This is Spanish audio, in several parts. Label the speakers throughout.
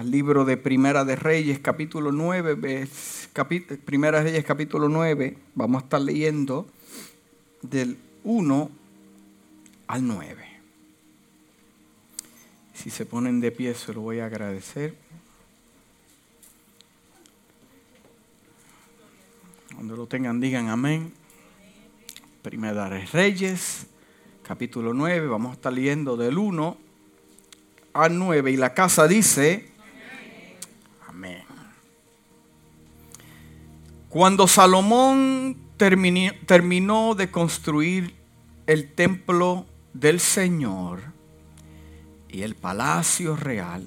Speaker 1: al libro de Primera de Reyes, capítulo 9, Primera de Reyes, capítulo 9, vamos a estar leyendo del 1 al 9. Si se ponen de pie, se lo voy a agradecer. Cuando lo tengan, digan amén. Primera de Reyes, capítulo 9, vamos a estar leyendo del 1 al 9. Y la casa dice, Cuando Salomón terminó de construir el templo del Señor y el palacio real,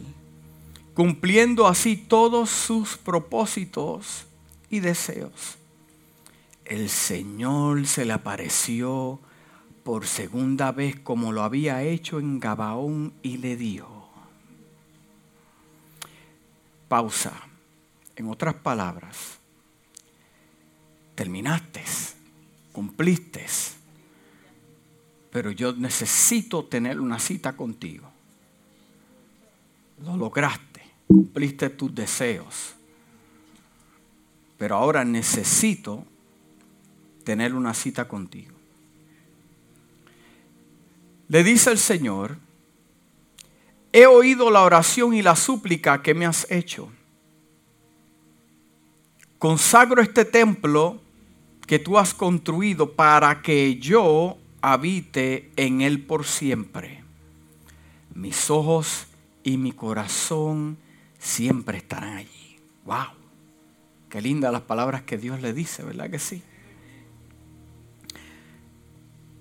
Speaker 1: cumpliendo así todos sus propósitos y deseos, el Señor se le apareció por segunda vez como lo había hecho en Gabaón y le dijo, pausa, en otras palabras, terminaste, cumpliste, pero yo necesito tener una cita contigo. Lo lograste, cumpliste tus deseos, pero ahora necesito tener una cita contigo. Le dice el Señor, he oído la oración y la súplica que me has hecho. Consagro este templo que tú has construido para que yo habite en él por siempre. Mis ojos y mi corazón siempre estarán allí. ¡Wow! Qué lindas las palabras que Dios le dice, ¿verdad que sí?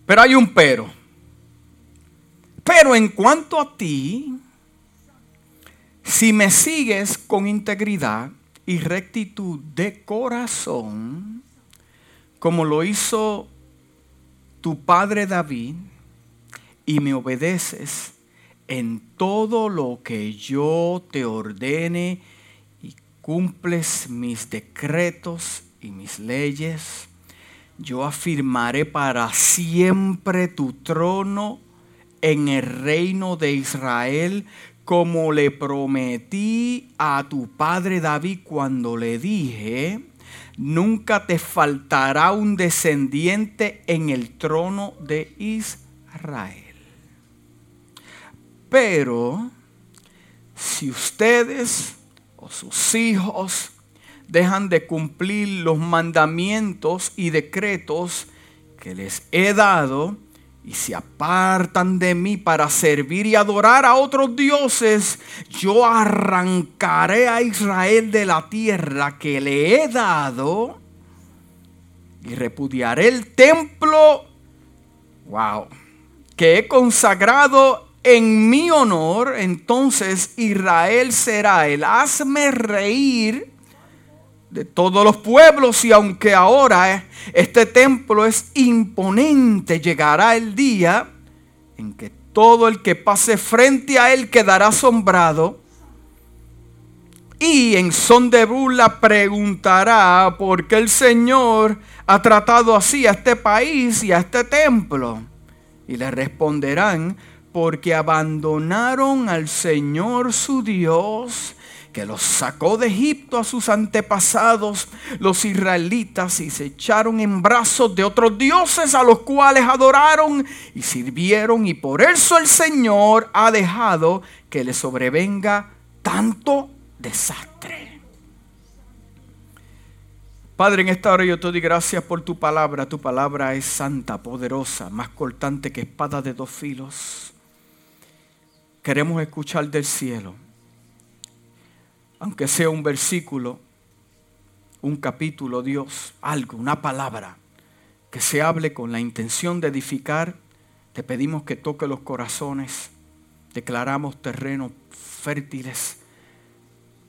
Speaker 1: Pero hay un pero. Pero en cuanto a ti, si me sigues con integridad y rectitud de corazón, como lo hizo tu padre David, y me obedeces en todo lo que yo te ordene y cumples mis decretos y mis leyes, yo afirmaré para siempre tu trono en el reino de Israel, como le prometí a tu padre David cuando le dije, nunca te faltará un descendiente en el trono de Israel. Pero si ustedes o sus hijos dejan de cumplir los mandamientos y decretos que les he dado y se apartan de mí para servir y adorar a otros dioses, yo arrancaré a Israel de la tierra que le he dado y repudiaré el templo, wow, que he consagrado en mi honor, entonces Israel será el hazme reír de todos los pueblos y aunque ahora este templo es imponente, llegará el día en que todo el que pase frente a él quedará asombrado y en son de burla preguntará por qué el Señor ha tratado así a este país y a este templo. Y le responderán, porque abandonaron al Señor su Dios que los sacó de Egipto a sus antepasados, los israelitas, y se echaron en brazos de otros dioses a los cuales adoraron y sirvieron, y por eso el Señor ha dejado que le sobrevenga tanto desastre. Padre, en esta hora yo te doy gracias por tu palabra. Tu palabra es santa, poderosa, más cortante que espada de dos filos. Queremos escuchar del cielo aunque sea un versículo, un capítulo, Dios, algo, una palabra, que se hable con la intención de edificar, te pedimos que toque los corazones, declaramos terrenos fértiles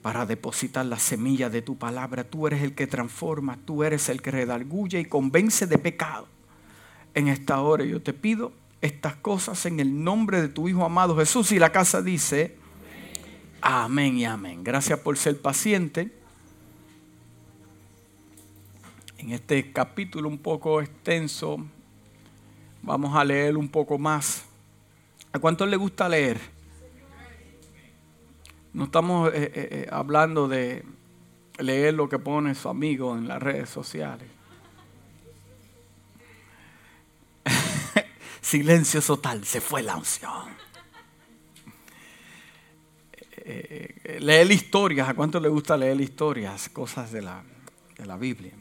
Speaker 1: para depositar la semilla de tu palabra. Tú eres el que transforma, tú eres el que redarguye y convence de pecado. En esta hora yo te pido estas cosas en el nombre de tu Hijo amado Jesús. Y la casa dice, Amén y amén. Gracias por ser paciente. En este capítulo un poco extenso, vamos a leer un poco más. ¿A cuántos le gusta leer? No estamos eh, eh, eh, hablando de leer lo que pone su amigo en las redes sociales. Silencio total, se fue la unción. Leer historias, ¿a cuánto le gusta leer historias? Cosas de la, de la Biblia.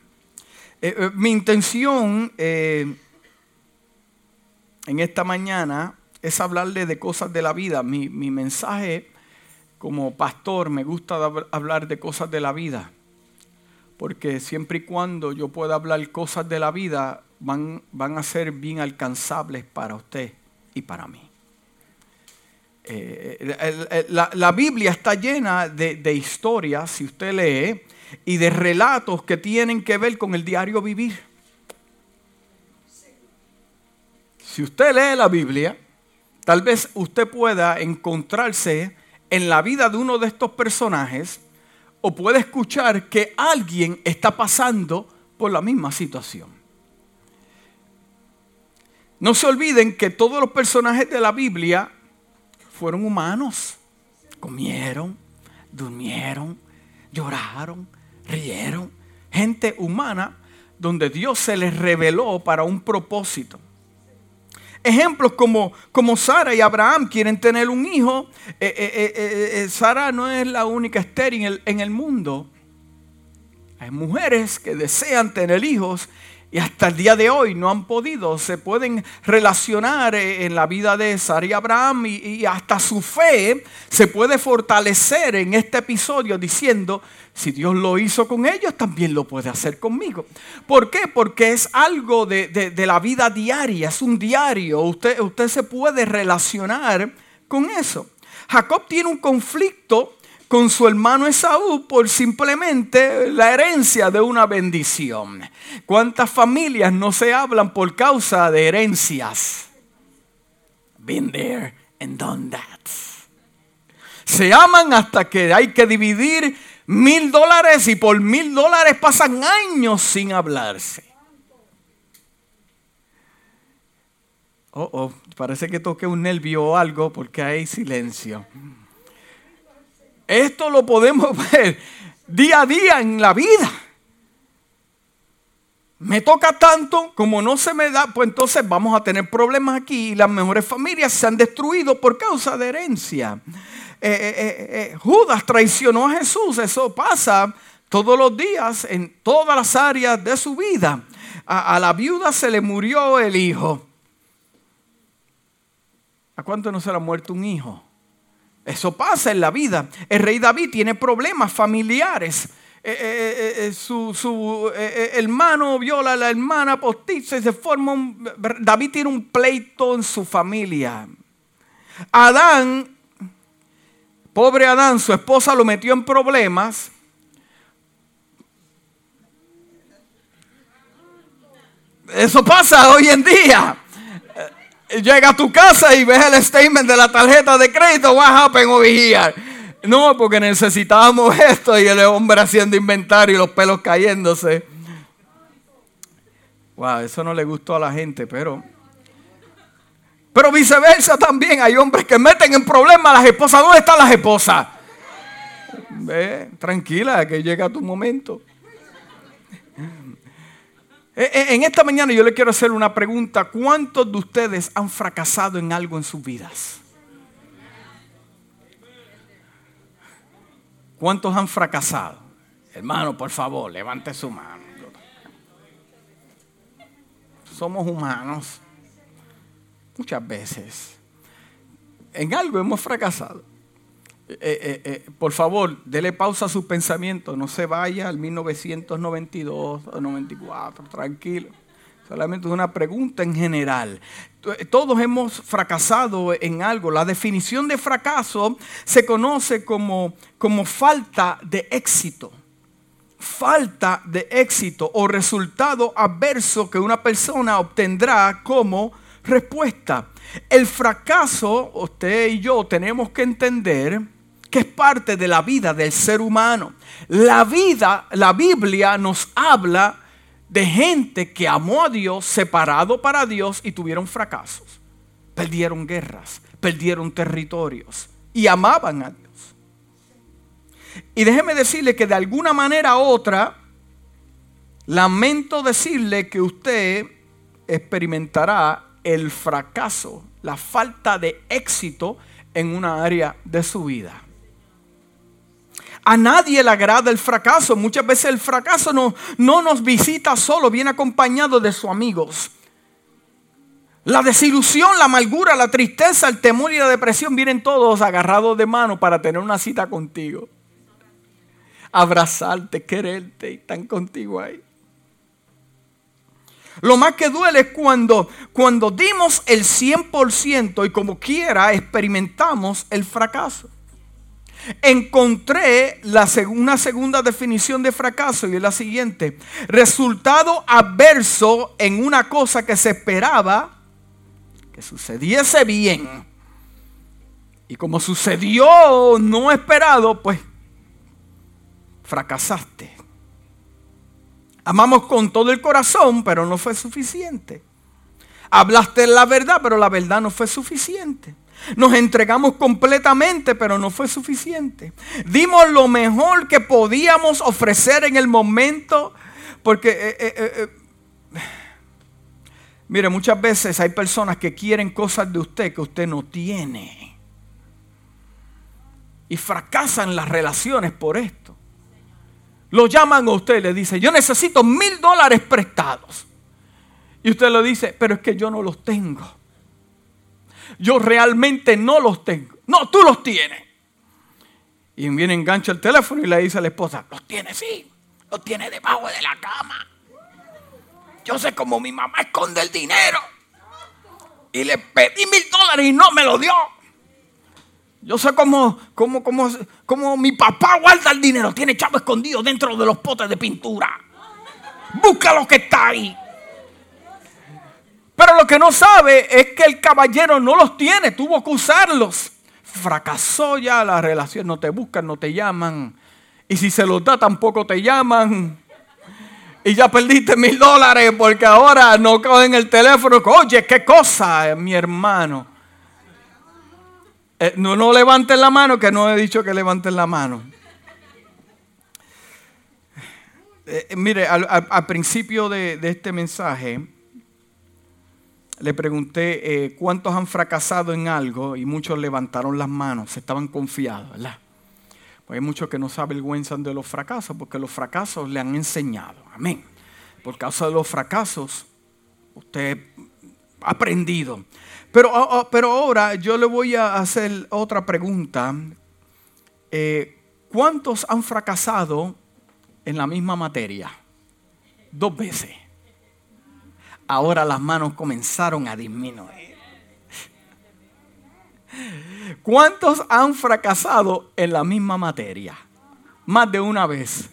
Speaker 1: mi intención en esta mañana es hablarle de cosas de la vida. Mi, mi mensaje como pastor me gusta hablar de cosas de la vida, porque siempre y cuando yo pueda hablar cosas de la vida, van, van a ser bien alcanzables para usted y para mí. Eh, la, Biblia está llena de, de historias, si usted lee, y de relatos que tienen que ver con el diario vivir. Si usted lee la Biblia, tal vez usted pueda encontrarse en la vida de uno de estos personajes o puede escuchar que alguien está pasando por la misma situación. No se olviden que todos los personajes de la Biblia fueron humanos. Comieron, durmieron, lloraron, rieron. Gente humana donde Dios se les reveló para un propósito. Ejemplos como, como Sara y Abraham quieren tener un hijo. Eh, eh, eh, Sara no es la única estéril en el mundo. Hay mujeres que desean tener hijos y hasta el día de hoy no han podido. Se pueden relacionar en la vida de Sara y Abraham y, hasta su fe se puede fortalecer en este episodio diciendo, si Dios lo hizo con ellos, también lo puede hacer conmigo. ¿Por qué? Porque es algo de, la vida diaria, es un diario. Usted, usted se puede relacionar con eso. Jacob tiene un conflicto con su hermano Esaú por simplemente la herencia de una bendición. ¿Cuántas familias no se hablan por causa de herencias? Been there and done that. Se aman hasta que hay que dividir mil dólares y por mil dólares pasan años sin hablarse. Oh, oh, parece que toqué un nervio o algo porque hay silencio. Esto lo podemos ver día a día en la vida. Me toca tanto, como no se me da, pues entonces vamos a tener problemas aquí y las mejores familias se han destruido por causa de herencia. Eh, eh, eh, Judas traicionó a Jesús, eso pasa todos los días en todas las áreas de su vida. A, a la viuda se le murió el hijo. ¿A cuánto no se le ha muerto un hijo? Eso pasa en la vida. El rey David tiene problemas familiares. Eh, eh, eh, su, hermano viola a la hermana postiza y se forma un... David tiene un pleito en su familia. Adán, pobre Adán, su esposa lo metió en problemas. Eso pasa hoy en día llega a tu casa y ves el statement de la tarjeta de crédito, what happened over here? No, porque necesitábamos esto y el hombre haciendo inventario y los pelos cayéndose. Wow, eso no le gustó a la gente, pero. Pero viceversa también. Hay hombres que meten en problemas a las esposas. ¿Dónde están las esposas? Ve, tranquila, que llega tu momento. Eh, eh, en esta mañana yo le quiero hacer una pregunta. ¿Cuántos de ustedes han fracasado en algo en sus vidas? ¿Cuántos han fracasado? Hermano, por favor, levante su mano. Somos humanos. Muchas veces. En algo hemos fracasado. Eh, eh, eh, por favor, dele pausa a su pensamiento, no se vaya al 1992 o 94, tranquilo. Solamente es una pregunta en general. Todos hemos fracasado en algo. La definición de fracaso se conoce como, como falta de éxito. Falta de éxito o resultado adverso que una persona obtendrá como respuesta. El fracaso, usted y yo tenemos que entender que es parte de la vida del ser humano. La vida, la Biblia nos habla de gente que amó a Dios, separado para Dios y tuvieron fracasos. Perdieron guerras, perdieron territorios y amaban a Dios. Y déjeme decirle que de alguna manera u otra, lamento decirle que usted experimentará el fracaso, la falta de éxito en una área de su vida. A nadie le agrada el fracaso. Muchas veces el fracaso no, no nos visita solo, viene acompañado de sus amigos. La desilusión, la amargura, la tristeza, el temor y la depresión vienen todos agarrados de mano para tener una cita contigo. Abrazarte, quererte y están contigo ahí. Lo más que duele es cuando, cuando dimos el 100% y como quiera experimentamos el fracaso. Encontré la, una segunda definición de fracaso y es la siguiente. Resultado adverso en una cosa que se esperaba que sucediese bien. Y como sucedió no esperado, pues fracasaste. Amamos con todo el corazón, pero no fue suficiente. Hablaste la verdad, pero la verdad no fue suficiente. Nos entregamos completamente, pero no fue suficiente. Dimos lo mejor que podíamos ofrecer en el momento, porque, eh, eh, eh, mire, muchas veces hay personas que quieren cosas de usted que usted no tiene. Y fracasan las relaciones por esto. Lo llaman a usted y le dicen, yo necesito mil dólares prestados. Y usted le dice, pero es que yo no los tengo. Yo realmente no los tengo. No, tú los tienes. Y viene, engancha el teléfono y le dice a la esposa, los tiene, sí. Los tiene debajo de la cama. Yo sé cómo mi mamá esconde el dinero. Y le pedí mil dólares y no me lo dio. Yo sé cómo, cómo, cómo, cómo mi papá guarda el dinero. Tiene chavo escondido dentro de los potes de pintura. Busca lo que está ahí. Pero lo que no sabe es que el caballero no los tiene, tuvo que usarlos. Fracasó ya la relación, no te buscan, no te llaman. Y si se los da, tampoco te llaman. Y ya perdiste mil dólares porque ahora no cogen el teléfono. Oye, qué cosa, mi hermano. Eh, no, no levanten la mano, que no he dicho que levanten la mano. Eh, eh, mire, al, principio de, este mensaje, le pregunté cuántos han fracasado en algo y muchos levantaron las manos, estaban confiados, ¿verdad? Pues hay muchos que no se avergüenzan de los fracasos porque los fracasos le han enseñado. Amén. Por causa de los fracasos, usted ha aprendido. Pero, ah, ah, pero ahora yo le voy a hacer otra pregunta. Eh, ¿Cuántos han fracasado en la misma materia? Dos veces. Ahora las manos comenzaron a disminuir. ¿Cuántos han fracasado en la misma materia? Más de una vez.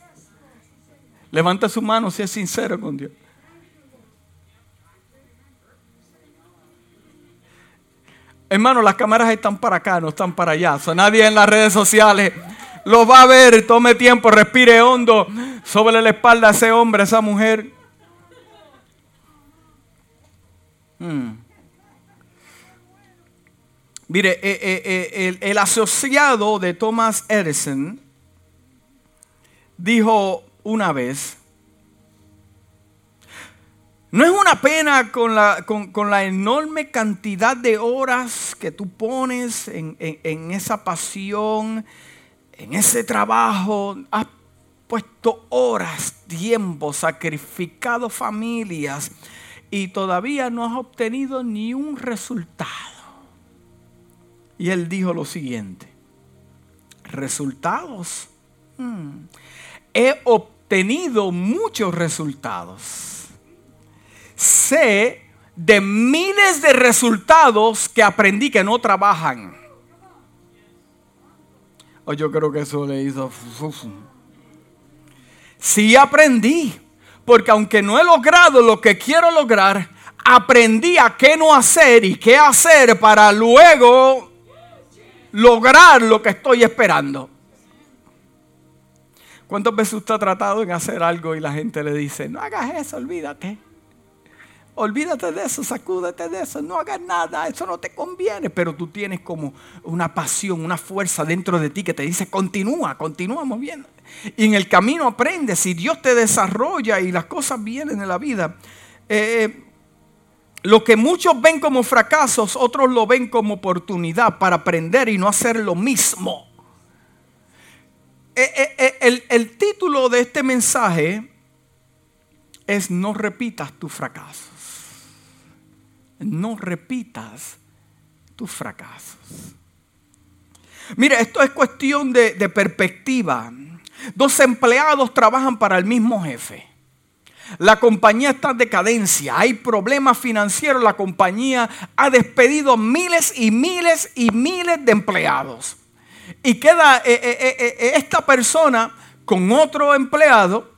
Speaker 1: Levanta su mano si es sincero con Dios. Hermano, las cámaras están para acá, no están para allá. nadie en las redes sociales lo va a ver. Tome tiempo, respire hondo sobre la espalda a ese hombre, a esa mujer. Hmm. Mire, eh, eh, eh, el, el, asociado de Thomas Edison dijo una vez no es una pena con la, con, la, enorme cantidad de horas que tú pones en, en, esa pasión, en ese trabajo. Has puesto horas, tiempo, sacrificado familias y todavía no has obtenido ni un resultado. Y él dijo lo siguiente, resultados. Hmm. He obtenido muchos resultados sé de miles de resultados que aprendí que no trabajan. Oh, yo creo que eso le hizo. Sí aprendí, porque aunque no he logrado lo que quiero lograr, aprendí a qué no hacer y qué hacer para luego lograr lo que estoy esperando. ¿Cuántas veces usted ha tratado en hacer algo y la gente le dice, no hagas eso, olvídate? Olvídate de eso, sacúdete de eso, no hagas nada, eso no te conviene. Pero tú tienes como una pasión, una fuerza dentro de ti que te dice, continúa, continúa moviendo. Y en el camino aprendes y Dios te desarrolla y las cosas vienen en la vida. Eh, lo que muchos ven como fracasos, otros lo ven como oportunidad para aprender y no hacer lo mismo. Eh, eh, el, el título de este mensaje es no repitas tus fracasos. No repitas tus fracasos. Mira, esto es cuestión de, perspectiva. Dos empleados trabajan para el mismo jefe. La compañía está en decadencia, hay problemas financieros, la compañía ha despedido miles y miles y miles de empleados. Y queda eh, eh, eh, esta persona con otro empleado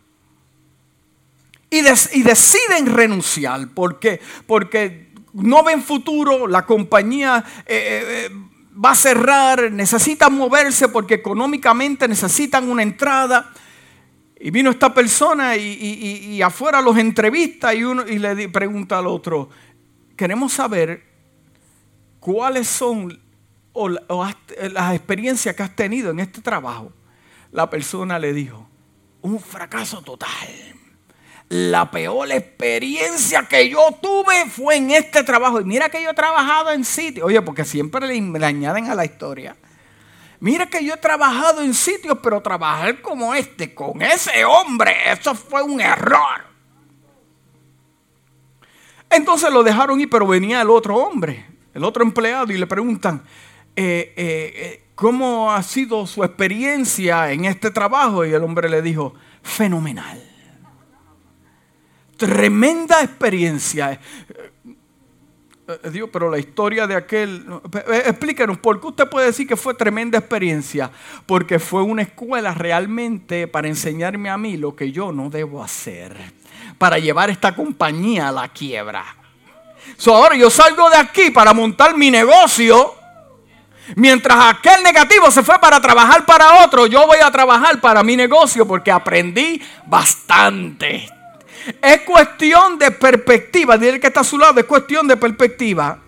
Speaker 1: y, deciden renunciar porque, porque no ven futuro, la compañía va a cerrar, necesitan moverse porque económicamente necesitan una entrada. Y vino esta persona y, afuera los entrevista y, uno, y le pregunta al otro, queremos saber cuáles son las experiencias que has tenido en este trabajo. La persona le dijo, un fracaso total. La peor experiencia que yo tuve fue en este trabajo. Y mira que yo he trabajado en sitios. Oye, porque siempre le añaden a la historia. Mira que yo he trabajado en sitios, pero trabajar como este, con ese hombre, eso fue un error. Entonces lo dejaron ir, pero venía el otro hombre, el otro empleado, y le preguntan, eh, eh, eh, ¿cómo ha sido su experiencia en este trabajo? Y el hombre le dijo, fenomenal. Tremenda experiencia. Eh, Dios, pero la historia de aquel, eh, explíquenos, ¿por qué usted puede decir que fue tremenda experiencia? Porque fue una escuela realmente para enseñarme a mí lo que yo no debo hacer, para llevar esta compañía a la quiebra. So, ahora yo salgo de aquí para montar mi negocio, mientras aquel negativo se fue para trabajar para otro, yo voy a trabajar para mi negocio porque aprendí bastante. Es cuestión de perspectiva. Dile que está a su lado, es cuestión de perspectiva.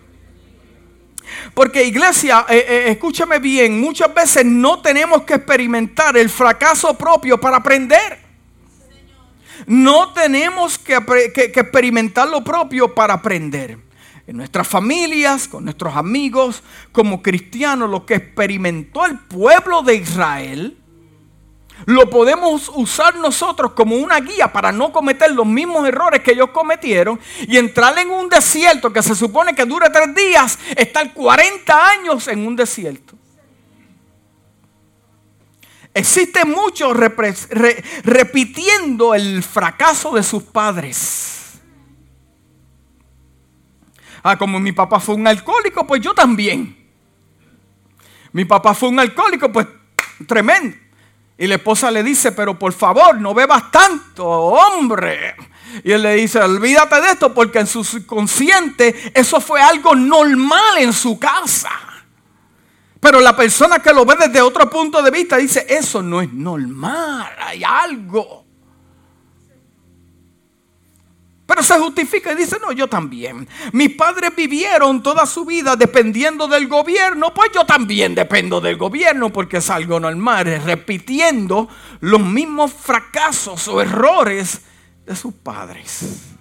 Speaker 1: Porque iglesia, eh, eh, escúchame bien, muchas veces no tenemos que experimentar el fracaso propio para aprender. No tenemos que, que experimentar lo propio para aprender. En nuestras familias, con nuestros amigos, como cristianos, lo que experimentó el pueblo de Israel lo podemos usar nosotros como una guía para no cometer los mismos errores que ellos cometieron y entrar en un desierto que se supone que dura tres días, estar 40 años en un desierto. Existen muchos repitiendo el fracaso de sus padres. Ah, como mi papá fue un alcohólico, pues yo también. Mi papá fue un alcohólico, pues tremendo. Y la esposa le dice, pero por favor, no bebas tanto, hombre. Y él le dice, olvídate de esto porque en su subconsciente eso fue algo normal en su casa. Pero la persona que lo ve desde otro punto de vista dice, eso no es normal, hay algo. Pero se justifica y dice, no, yo también. Mis padres vivieron toda su vida dependiendo del gobierno, pues yo también dependo del gobierno porque es algo normal, repitiendo los mismos fracasos o errores de sus padres.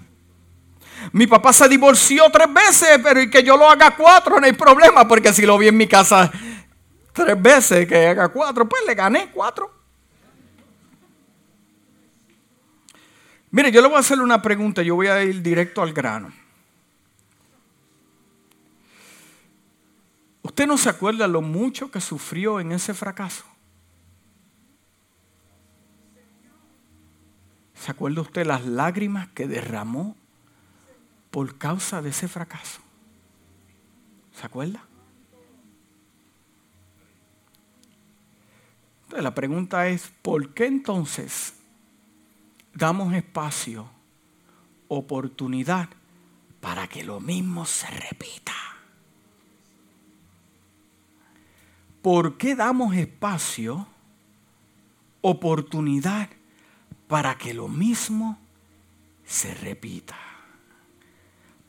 Speaker 1: Mi papá se divorció tres veces, pero y que yo lo haga cuatro no hay problema, porque si lo vi en mi casa tres veces, que haga cuatro, pues le gané cuatro. Mire, yo le voy a hacer una pregunta, yo voy a ir directo al grano. ¿Usted no se acuerda lo mucho que sufrió en ese fracaso? ¿Se acuerda usted las lágrimas que derramó por causa de ese fracaso? ¿Se acuerda? Entonces la pregunta es, ¿por qué entonces damos espacio, oportunidad para que lo mismo se repita. ¿Por qué damos espacio, oportunidad para que lo mismo se repita?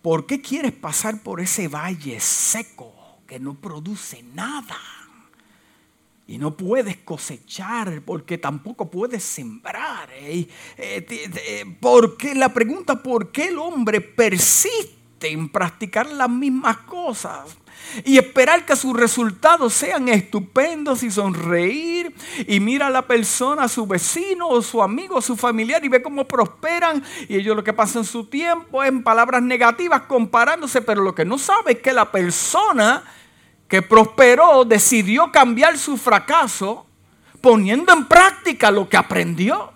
Speaker 1: ¿por qué quieres pasar por ese valle seco que no produce nada? Y no puedes cosechar porque tampoco puedes sembrar. ¿eh? Porque la pregunta, ¿por qué el hombre persiste en practicar las mismas cosas? y esperar que sus resultados sean estupendos y sonreír y mira a la persona, a su vecino o su amigo, o su familiar y ve cómo prosperan y ellos lo que pasan su tiempo en palabras negativas comparándose, pero lo que no sabe es que la persona que prosperó decidió cambiar su fracaso poniendo en práctica lo que aprendió.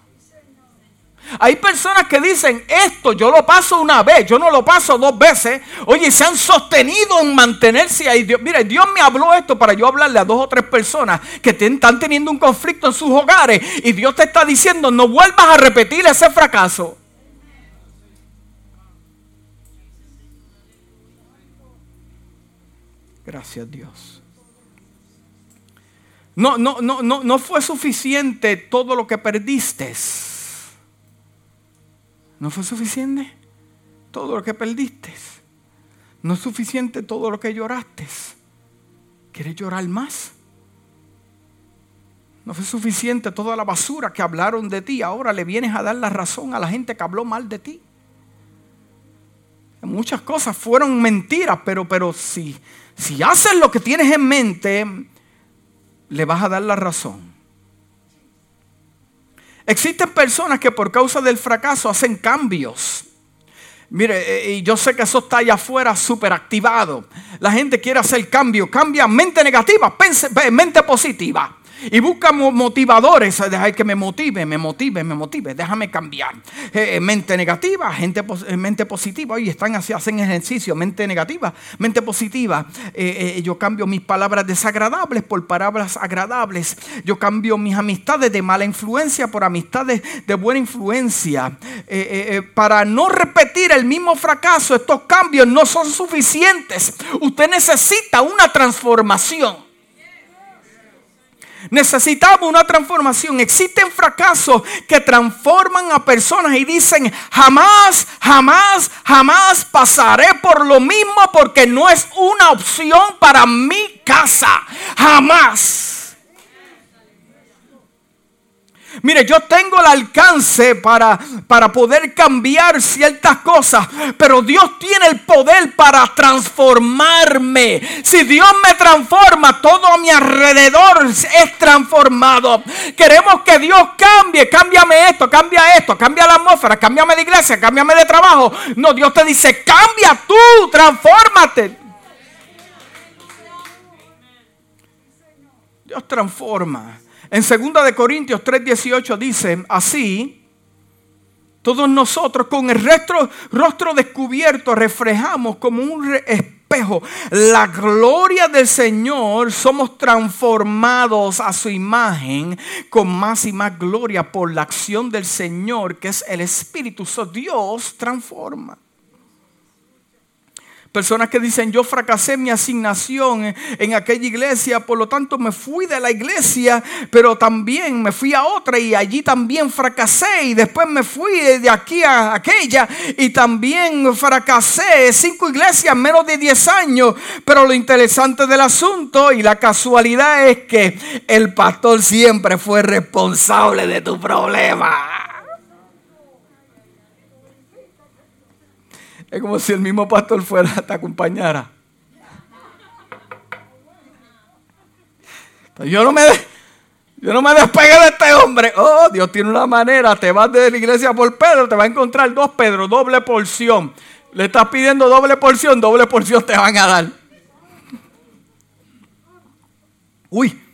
Speaker 1: Hay personas que dicen, esto yo lo paso una vez, yo no lo paso dos veces. Oye, se han sostenido en mantenerse ahí. Dios, mire, Dios me habló esto para yo hablarle a dos o tres personas que están teniendo un conflicto en sus hogares. Y Dios te está diciendo, no vuelvas a repetir ese fracaso. Gracias Dios. No, no, no, no, no fue suficiente todo lo que perdiste. ¿No fue suficiente todo lo que perdiste? ¿No es suficiente todo lo que lloraste? ¿Quieres llorar más? No fue suficiente toda la basura que hablaron de ti. Ahora le vienes a dar la razón a la gente que habló mal de ti. Muchas cosas fueron mentiras, pero, pero si, si haces lo que tienes en mente, le vas a dar la razón. Existen personas que por causa del fracaso hacen cambios. Mire, eh, y yo sé que eso está allá afuera súper activado. La gente quiere hacer cambio. Cambia mente negativa, mente positiva. Y busca motivadores, dejar que me motive, me motive, me motive, déjame cambiar. Eh, eh, mente negativa, gente, eh, mente positiva. Oye, están hacen ejercicio, mente negativa, mente positiva. yo cambio mis palabras desagradables por palabras agradables. Yo cambio mis amistades de mala influencia por amistades de buena influencia. para no repetir el mismo fracaso, estos cambios no son suficientes. Usted necesita una transformación. Necesitamos una transformación. Existen fracasos que transforman a personas y dicen, jamás, jamás, jamás pasaré por lo mismo porque no es una opción para mi casa. Jamás. Mire, yo tengo el alcance para, para poder cambiar ciertas cosas, pero Dios tiene el poder para transformarme. Si Dios me transforma, todo a mi alrededor es transformado. Queremos que Dios cambie, cámbiame esto, cambia esto, cambia la atmósfera, cámbiame de iglesia, cámbiame de trabajo. No, Dios te dice, cambia tú, transfórmate. Dios transforma. En 2 de Corintios 3:18 dice, así, todos nosotros con el rostro, descubierto reflejamos como un espejo la gloria del Señor, somos transformados a su imagen con más y más gloria por la acción del Señor, que es el Espíritu. Dios transforma. Personas que dicen, yo fracasé mi asignación en aquella iglesia, por lo tanto me fui de la iglesia, pero también me fui a otra y allí también fracasé y después me fui de aquí a aquella y también fracasé. Cinco iglesias en menos de diez años, pero lo interesante del asunto y la casualidad es que el pastor siempre fue responsable de tu problema. Es como si el mismo pastor fuera, te acompañara. Yo no me, yo no me despegué de este hombre. Oh, Dios tiene una manera. Te vas de la iglesia por Pedro, te va a encontrar dos Pedro, doble porción. Le estás pidiendo doble porción, doble porción te van a dar. Uy.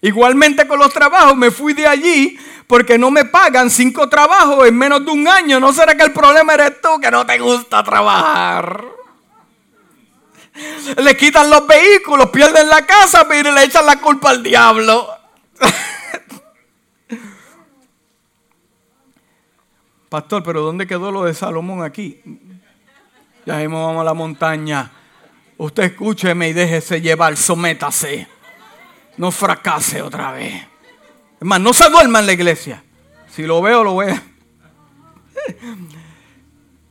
Speaker 1: Igualmente con los trabajos, me fui de allí porque no me pagan cinco trabajos en menos de un año. ¿No será que el problema eres tú que no te gusta trabajar? Le quitan los vehículos, pierden la casa, pero le echan la culpa al diablo. Pastor, pero ¿dónde quedó lo de Salomón aquí? Ya vamos a la montaña. Usted escúcheme y déjese llevar, sométase. No fracase otra vez. Es más, no se duerma en la iglesia. Si lo veo, lo veo.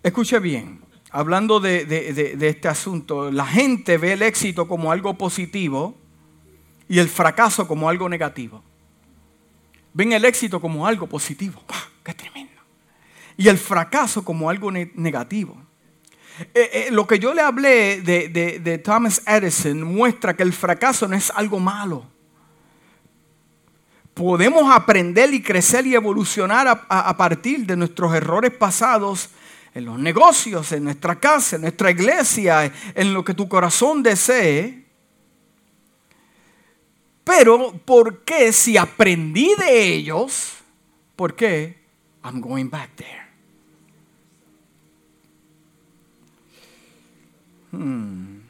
Speaker 1: Escuche bien, hablando de, de, este asunto, la gente ve el éxito como algo positivo y el fracaso como algo negativo. Ven el éxito como algo positivo. ¡Qué tremendo! Y el fracaso como algo negativo. Eh, eh, lo que yo le hablé de, Thomas Edison muestra que el fracaso no es algo malo. Podemos aprender y crecer y evolucionar a, partir de nuestros errores pasados en los negocios, en nuestra casa, en nuestra iglesia, en lo que tu corazón desee. Pero, ¿por qué si aprendí de ellos? ¿Por qué? I'm going back there. Hmm.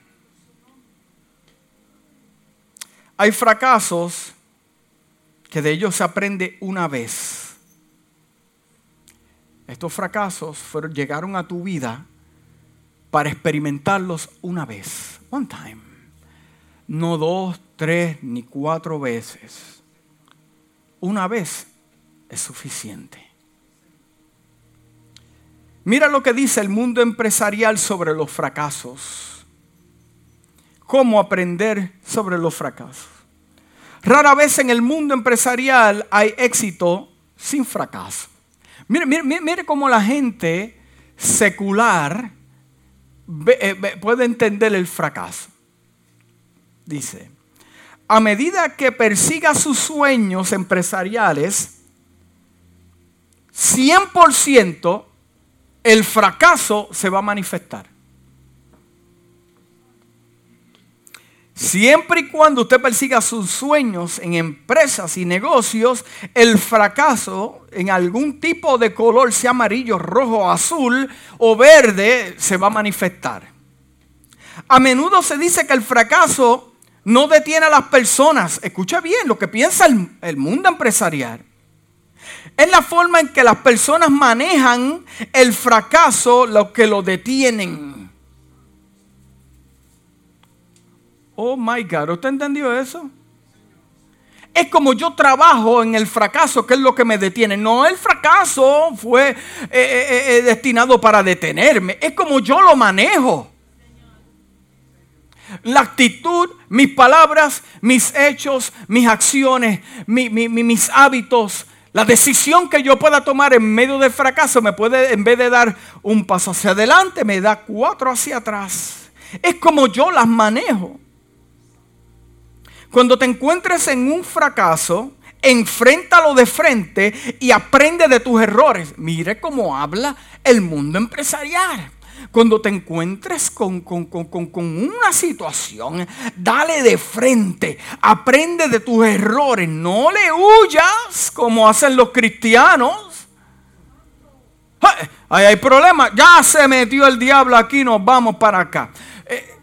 Speaker 1: Hay fracasos que de ellos se aprende una vez. Estos fracasos llegaron a tu vida para experimentarlos una vez. One time. No dos, tres ni cuatro veces. Una vez es suficiente. Mira lo que dice el mundo empresarial sobre los fracasos. ¿Cómo aprender sobre los fracasos? Rara vez en el mundo empresarial hay éxito sin fracaso. Mire, cómo la gente secular eh, puede entender el fracaso. Dice, a medida que persiga sus sueños empresariales, 100% el fracaso se va a manifestar. Siempre y cuando usted persiga sus sueños en empresas y negocios, el fracaso en algún tipo de color, sea amarillo, rojo, azul o verde, se va a manifestar. A menudo se dice que el fracaso no detiene a las personas. Escucha bien lo que piensa el, mundo empresarial. Es la forma en que las personas manejan el fracaso lo que lo detienen. Oh my God, ¿usted entendió eso? Es como yo trabajo en el fracaso, que es lo que me detiene. No, el fracaso fue eh, eh, eh, destinado para detenerme. Es como yo lo manejo. La actitud, mis palabras, mis hechos, mis acciones, mis hábitos, la decisión que yo pueda tomar en medio del fracaso me puede, en vez de dar un paso hacia adelante, me da cuatro hacia atrás. Es como yo las manejo. Cuando te encuentres en un fracaso, enfréntalo de frente y aprende de tus errores. Mire cómo habla el mundo empresarial. Cuando te encuentres con, una situación, dale de frente, aprende de tus errores, no le huyas como hacen los cristianos. Ahí hay problema, ya se metió el diablo aquí, nos vamos para acá. Eh,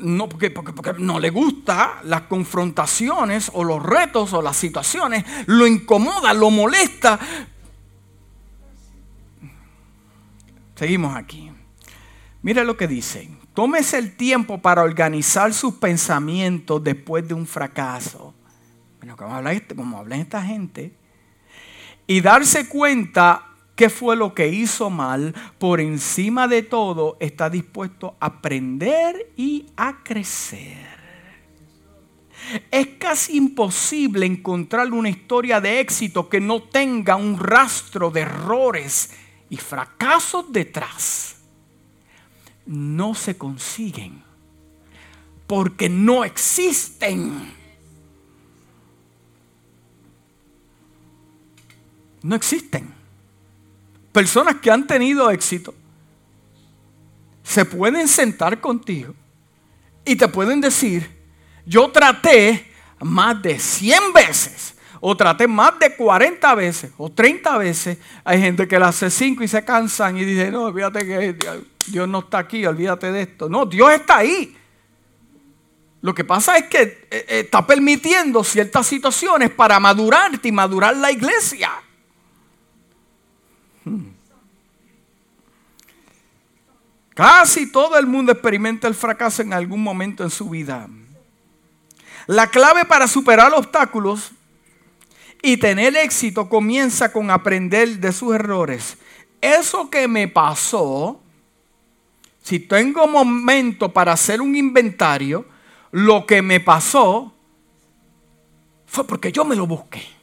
Speaker 1: no, porque, porque, no le gusta las confrontaciones o los retos o las situaciones, lo incomoda, lo molesta. Seguimos aquí. Mira lo que dice. Tómese el tiempo para organizar sus pensamientos después de un fracaso. Bueno, como habla, este, habla esta gente. Y darse cuenta qué fue lo que hizo mal. Por encima de todo, está dispuesto a aprender y a crecer. Es casi imposible encontrar una historia de éxito que no tenga un rastro de errores y fracasos detrás no se consiguen porque no existen. No existen. Personas que han tenido éxito se pueden sentar contigo y te pueden decir, yo traté más de 100 veces o traté más de 40 veces o 30 veces. Hay gente que la hace 5 y se cansan y dicen, no, fíjate que Dios no está aquí, olvídate de esto. No, Dios está ahí. Lo que pasa es que eh, eh, está permitiendo ciertas situaciones para madurarte y madurar la iglesia. Hmm. Casi todo el mundo experimenta el fracaso en algún momento en su vida. La clave para superar obstáculos y tener éxito comienza con aprender de sus errores. Eso que me pasó, si tengo momento para hacer un inventario, lo que me pasó fue porque yo me lo busqué.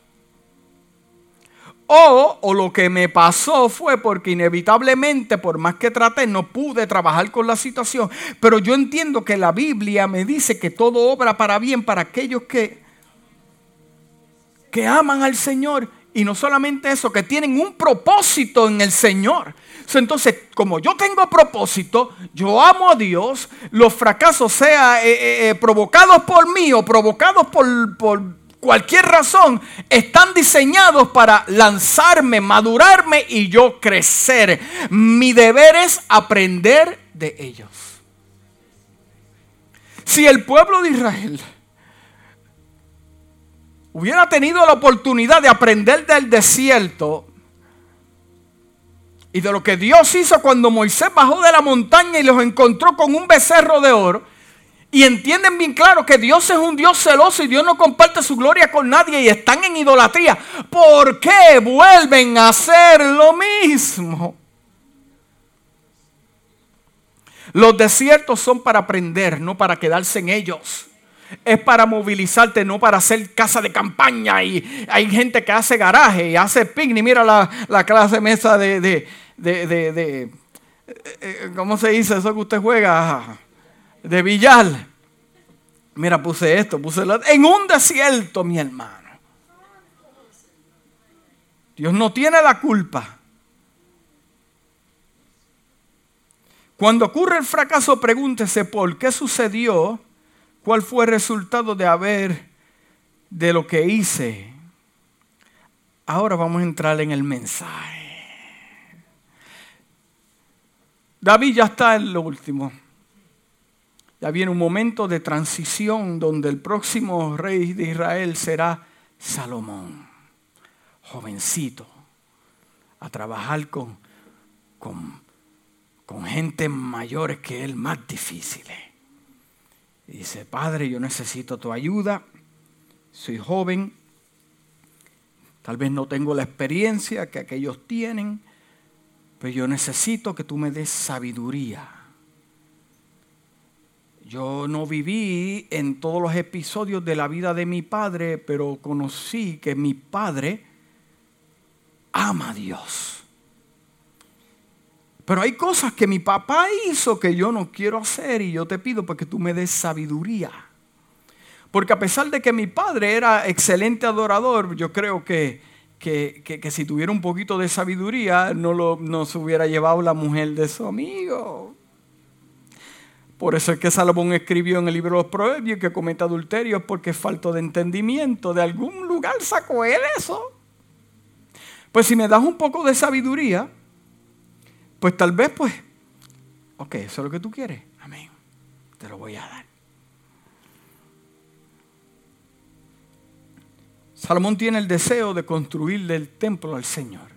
Speaker 1: O, o, lo que me pasó fue porque inevitablemente, por más que traté, no pude trabajar con la situación. Pero yo entiendo que la Biblia me dice que todo obra para bien para aquellos que, que aman al Señor. Y no solamente eso, que tienen un propósito en el Señor. Entonces, como yo tengo propósito, yo amo a Dios, los fracasos sean eh, eh, eh, provocados por mí o provocados por, por cualquier razón, están diseñados para lanzarme, madurarme y yo crecer. Mi deber es aprender de ellos. Si el pueblo de Israel hubiera tenido la oportunidad de aprender del desierto, y de lo que Dios hizo cuando Moisés bajó de la montaña y los encontró con un becerro de oro. Y entienden bien claro que Dios es un Dios celoso y Dios no comparte su gloria con nadie y están en idolatría. ¿Por qué vuelven a hacer lo mismo? Los desiertos son para aprender, no para quedarse en ellos. Es para movilizarte, no para hacer casa de campaña. Y hay gente que hace garaje y hace picnic. Mira la, la clase mesa de, de, de, de eh, eh, ¿cómo se dice eso que usted juega? De billar. Mira, puse esto, puse la, en un desierto, mi hermano. Dios no tiene la culpa. Cuando ocurre el fracaso, pregúntese por qué sucedió, cuál fue el resultado de haber, de lo que hice. Ahora vamos a entrar en el mensaje. David ya está en lo último. Ya viene un momento de transición donde el próximo rey de Israel será Salomón, jovencito, a trabajar con, con, con gente mayores que él, más difíciles. Y dice, Padre, yo necesito tu ayuda, soy joven, tal vez no tengo la experiencia que aquellos tienen, pero yo necesito que tú me des sabiduría. Yo no viví en todos los episodios de la vida de mi padre, pero conocí que mi padre ama a Dios. Pero hay cosas que mi papá hizo que yo no quiero hacer y yo te pido porque tú me des sabiduría. Porque a pesar de que mi padre era excelente adorador, yo creo que que, si tuviera un poquito de sabiduría no, lo, no se hubiera llevado la mujer de su amigo. Por eso es que Salomón escribió en el libro de los Proverbios que comete adulterio porque es falta de entendimiento. De algún lugar sacó él eso. Pues si me das un poco de sabiduría, pues tal vez pues, ok, eso es lo que tú quieres. Amén. Te lo voy a dar. Salomón tiene el deseo de construirle el templo al Señor.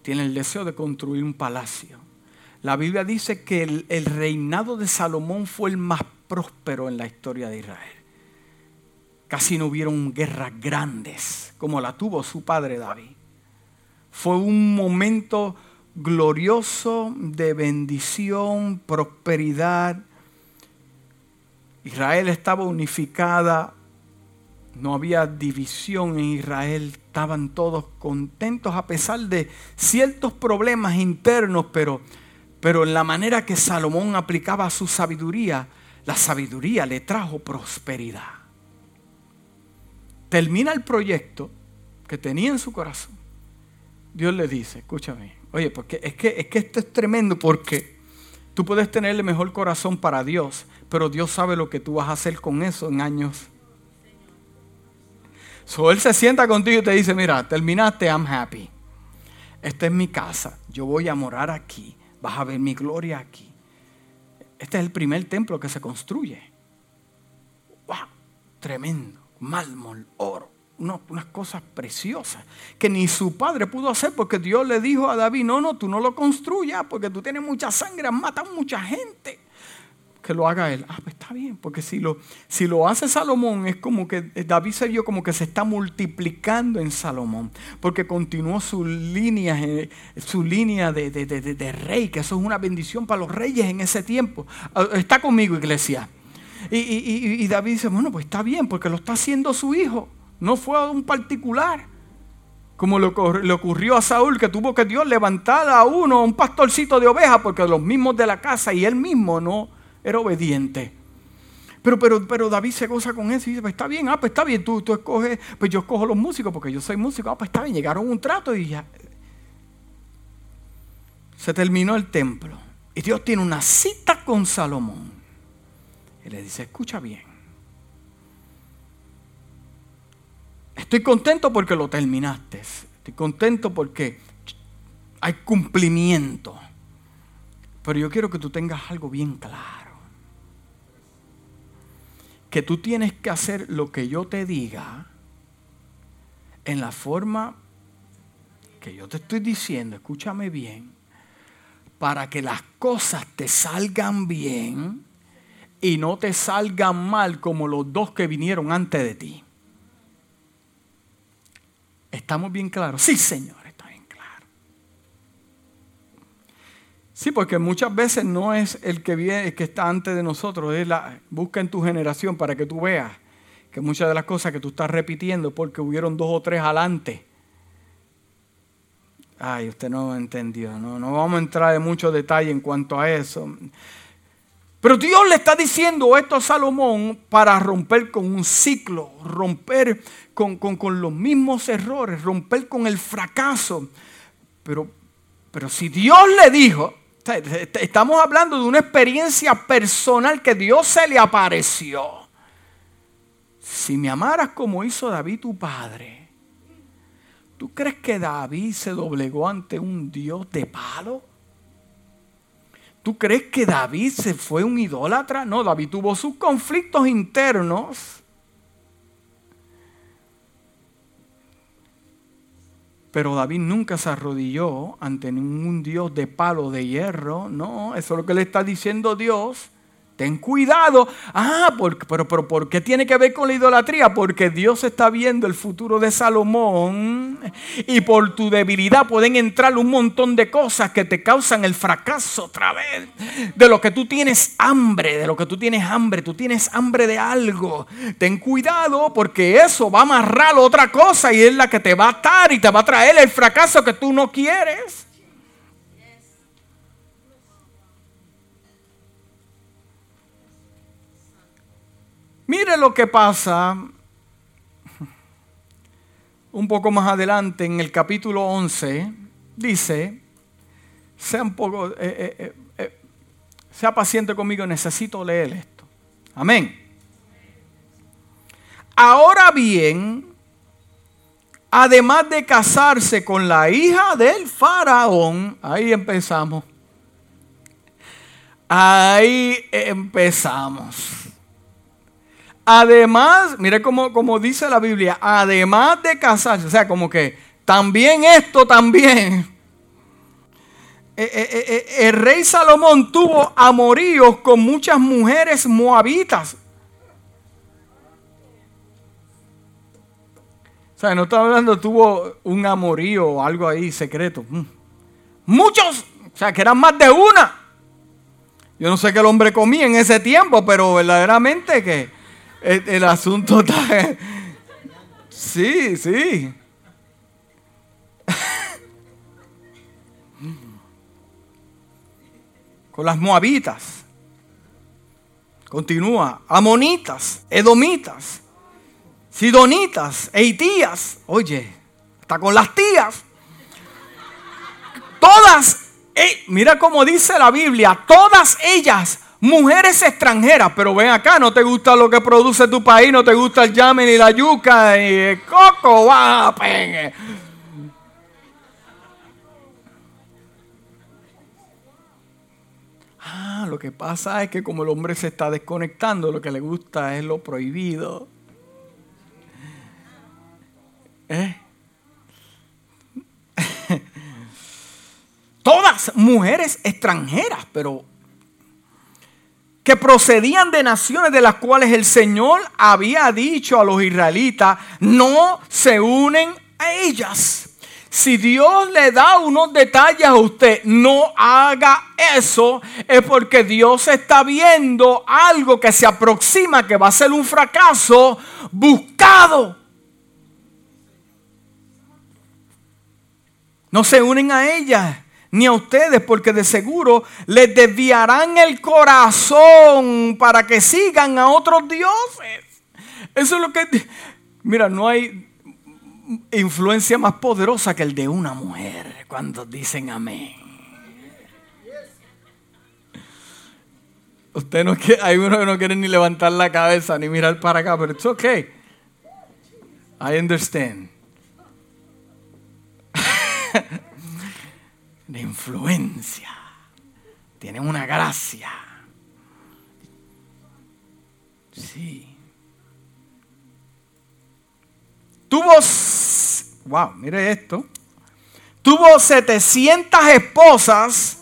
Speaker 1: Tiene el deseo de construir un palacio. La Biblia dice que el, reinado de Salomón fue el más próspero en la historia de Israel. Casi no hubieron guerras grandes como la tuvo su padre David. Fue un momento glorioso de bendición, prosperidad. Israel estaba unificada no había división en Israel, estaban todos contentos a pesar de ciertos problemas internos, pero, pero en la manera que Salomón aplicaba su sabiduría, la sabiduría le trajo prosperidad. Termina el proyecto que tenía en su corazón. Dios le dice, escúchame, oye, porque es que, es que esto es tremendo porque tú puedes tener el mejor corazón para Dios, pero Dios sabe lo que tú vas a hacer con eso en años él se sienta contigo y te dice, mira, terminaste, I'm happy. Esta es mi casa, yo voy a morar aquí, vas a ver mi gloria aquí. Este es el primer templo que se construye. ¡Wow! Tremendo. Mármol, oro, unas cosas preciosas que ni su padre pudo hacer porque Dios le dijo a David, no, no, tú no lo construyas porque tú tienes mucha sangre, has matado mucha gente. Que lo haga él. Ah, pues está bien, porque si lo, si lo hace Salomón es como que David se vio como que se está multiplicando en Salomón, porque continuó su línea, eh, su línea de, de, rey, que eso es una bendición para los reyes en ese tiempo. Ah, está conmigo, iglesia. Y David dice, bueno, pues está bien, porque lo está haciendo su hijo, no fue a un particular como le ocurrió a Saúl, que tuvo que Dios levantar a uno, un pastorcito de ovejas, porque los mismos de la casa y él mismo no era obediente. Pero, pero, pero David se goza con eso y dice, pues está bien, ah, pues está bien, tú, tú escoges, pues yo escojo los músicos porque yo soy músico, ah, pues está bien, llegaron un trato y ya. Se terminó el templo. Y Dios tiene una cita con Salomón. Y le dice, escucha bien. Estoy contento porque lo terminaste. Estoy contento porque hay cumplimiento. Pero yo quiero que tú tengas algo bien claro. Que tú tienes que hacer lo que yo te diga en la forma que yo te estoy diciendo, escúchame bien, para que las cosas te salgan bien y no te salgan mal como los dos que vinieron antes de ti. ¿Estamos bien claros? Sí, Señor, Sí, porque muchas veces no es el que viene, el que está antes de nosotros, es la busca en tu generación para que tú veas que muchas de las cosas que tú estás repitiendo porque hubieron dos o tres adelante. Ay, usted no entendió, no, no vamos a entrar en mucho detalle en cuanto a eso. Pero Dios le está diciendo esto a Salomón para romper con un ciclo, romper con, los mismos errores, romper con el fracaso. Pero, pero si Dios le dijo, estamos hablando de una experiencia personal que Dios se le apareció. Si me amaras como hizo David tu padre, ¿tú crees que David se doblegó ante un Dios de palo? ¿Tú crees que David se fue un idólatra? No, David tuvo sus conflictos internos. Pero David nunca se arrodilló ante ningún Dios de palo de hierro. No, eso es lo que le está diciendo Dios. Ten cuidado. Ah, pero, pero ¿por qué tiene que ver con la idolatría? Porque Dios está viendo el futuro de Salomón y por tu debilidad pueden entrar un montón de cosas que te causan el fracaso otra vez. De lo que tú tienes hambre, de lo que tú tienes hambre, tú tienes hambre de algo. Ten cuidado porque eso va a amarrar otra cosa y es la que te va a atar y te va a traer el fracaso que tú no quieres. Mire lo que pasa un poco más adelante en el capítulo 11. Dice, sea un poco, eh, eh, eh, sea paciente conmigo, necesito leer esto. Amén. Ahora bien, además de casarse con la hija del faraón, ahí empezamos. Ahí empezamos. Además, mire cómo, como dice la Biblia, además de casarse, o sea, como que también esto también. Eh, eh, eh, el rey Salomón tuvo amoríos con muchas mujeres moabitas. O sea, no estaba hablando, tuvo un amorío o algo ahí secreto. Mm. Muchos, o sea, que eran más de una. Yo no sé qué el hombre comía en ese tiempo, pero verdaderamente que el, asunto está... Sí, sí. Con las moabitas. Continúa. Amonitas, edomitas, sidonitas, eitías. Oye, está con las tías. Todas, eh, mira cómo dice la Biblia, todas ellas mujeres extranjeras, pero ven acá, no te gusta lo que produce tu país, no te gusta el llame ni la yuca y el coco, va, pegue. Ah, lo que pasa es que como el hombre se está desconectando, lo que le gusta es lo prohibido. ¿Eh? Todas mujeres extranjeras, pero que procedían de naciones de las cuales el Señor había dicho a los israelitas, no se unen a ellas. Si Dios le da unos detalles a usted, no haga eso, es porque Dios está viendo algo que se aproxima, que va a ser un fracaso buscado. No se unen a ella ni a ustedes, porque de seguro les desviarán el corazón para que sigan a otros dioses. Eso es lo que... Mira, no hay influencia más poderosa que el de una mujer cuando dicen amén. Usted no quiere, hay uno que no quiere ni levantar la cabeza ni mirar para acá, pero it's okay. I understand. de influencia. Tienen una gracia. Sí. Tuvo, wow, mire esto. Tuvo 700 esposas.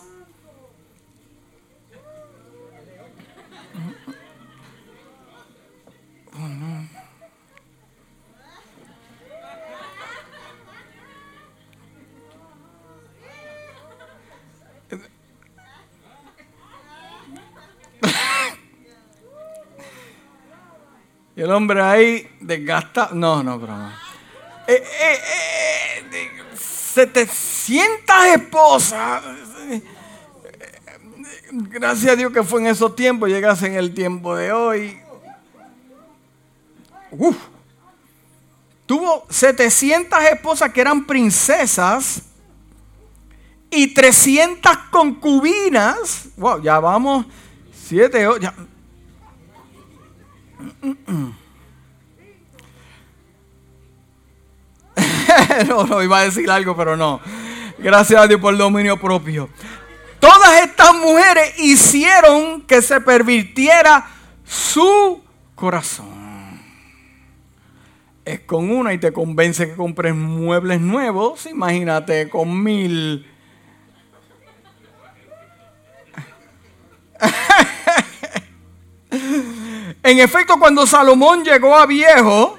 Speaker 1: Y el hombre ahí desgasta. No, no, broma. Eh, eh, 700 eh, esposas. Gracias a Dios que fue en esos tiempos, llegas en el tiempo de hoy. Uf. Tuvo 700 esposas que eran princesas y 300 concubinas. Wow, ya vamos 7, 8. no, no, iba a decir algo, pero no. Gracias a Dios por el dominio propio. Todas estas mujeres hicieron que se pervirtiera su corazón. Es con una y te convence que compres muebles nuevos. Imagínate con mil. En efecto, cuando Salomón llegó a viejo,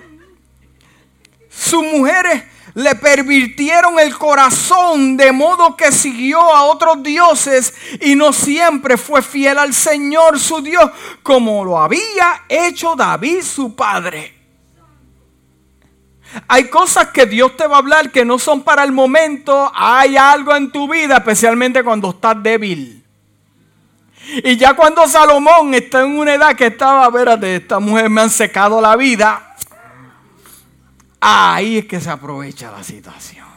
Speaker 1: sus mujeres le pervirtieron el corazón de modo que siguió a otros dioses y no siempre fue fiel al Señor su Dios como lo había hecho David su padre. Hay cosas que Dios te va a hablar que no son para el momento. Hay algo en tu vida, especialmente cuando estás débil. Y ya cuando Salomón está en una edad que estaba, de esta mujer me han secado la vida, ahí es que se aprovecha la situación.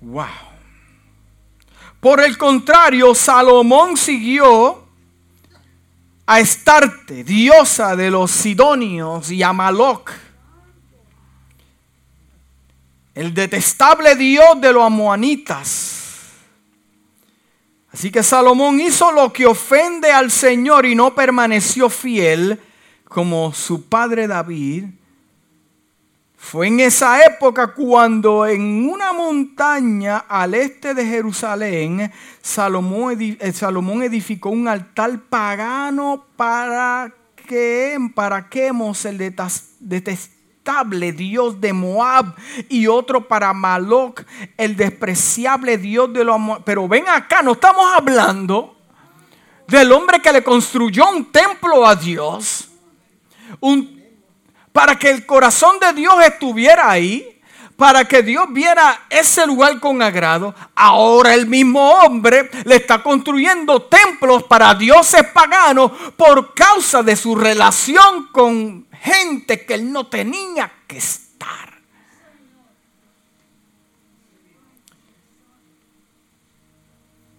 Speaker 1: Wow. Por el contrario, Salomón siguió a Estarte, diosa de los Sidonios, y a Maloc el detestable Dios de los amoanitas. Así que Salomón hizo lo que ofende al Señor y no permaneció fiel como su padre David. Fue en esa época cuando en una montaña al este de Jerusalén Salomón, edificó un altar pagano para que para el detestable Dios de Moab y otro para Maloc, el despreciable Dios de los Pero ven acá, no estamos hablando del hombre que le construyó un templo a Dios, un, para que el corazón de Dios estuviera ahí, para que Dios viera ese lugar con agrado. Ahora el mismo hombre le está construyendo templos para dioses paganos por causa de su relación con gente que él no tenía que estar.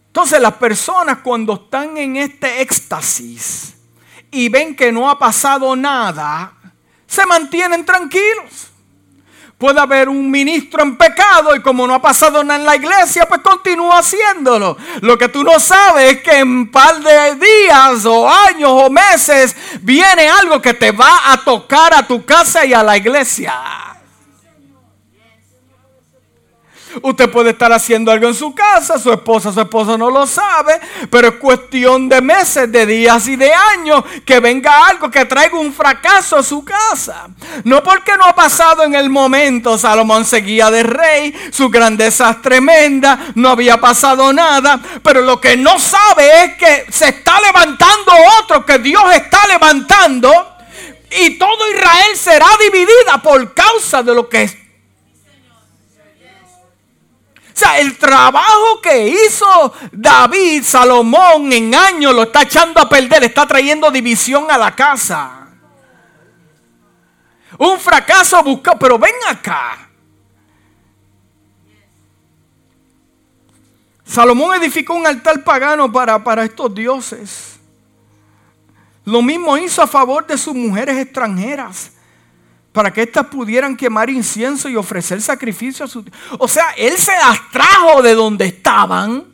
Speaker 1: Entonces las personas cuando están en este éxtasis y ven que no ha pasado nada, se mantienen tranquilos. Puede haber un ministro en pecado y como no ha pasado nada en la iglesia, pues continúa haciéndolo. Lo que tú no sabes es que en un par de días o años o meses viene algo que te va a tocar a tu casa y a la iglesia. Usted puede estar haciendo algo en su casa, su esposa, su esposo no lo sabe, pero es cuestión de meses, de días y de años que venga algo que traiga un fracaso a su casa. No porque no ha pasado en el momento, Salomón seguía de rey, su grandeza es tremenda, no había pasado nada, pero lo que no sabe es que se está levantando otro, que Dios está levantando y todo Israel será dividida por causa de lo que. O sea, el trabajo que hizo David, Salomón en años lo está echando a perder, está trayendo división a la casa. Un fracaso buscado, pero ven acá. Salomón edificó un altar pagano para, para estos dioses. Lo mismo hizo a favor de sus mujeres extranjeras, para que éstas pudieran quemar incienso y ofrecer sacrificio a su... O sea, él se las trajo de donde estaban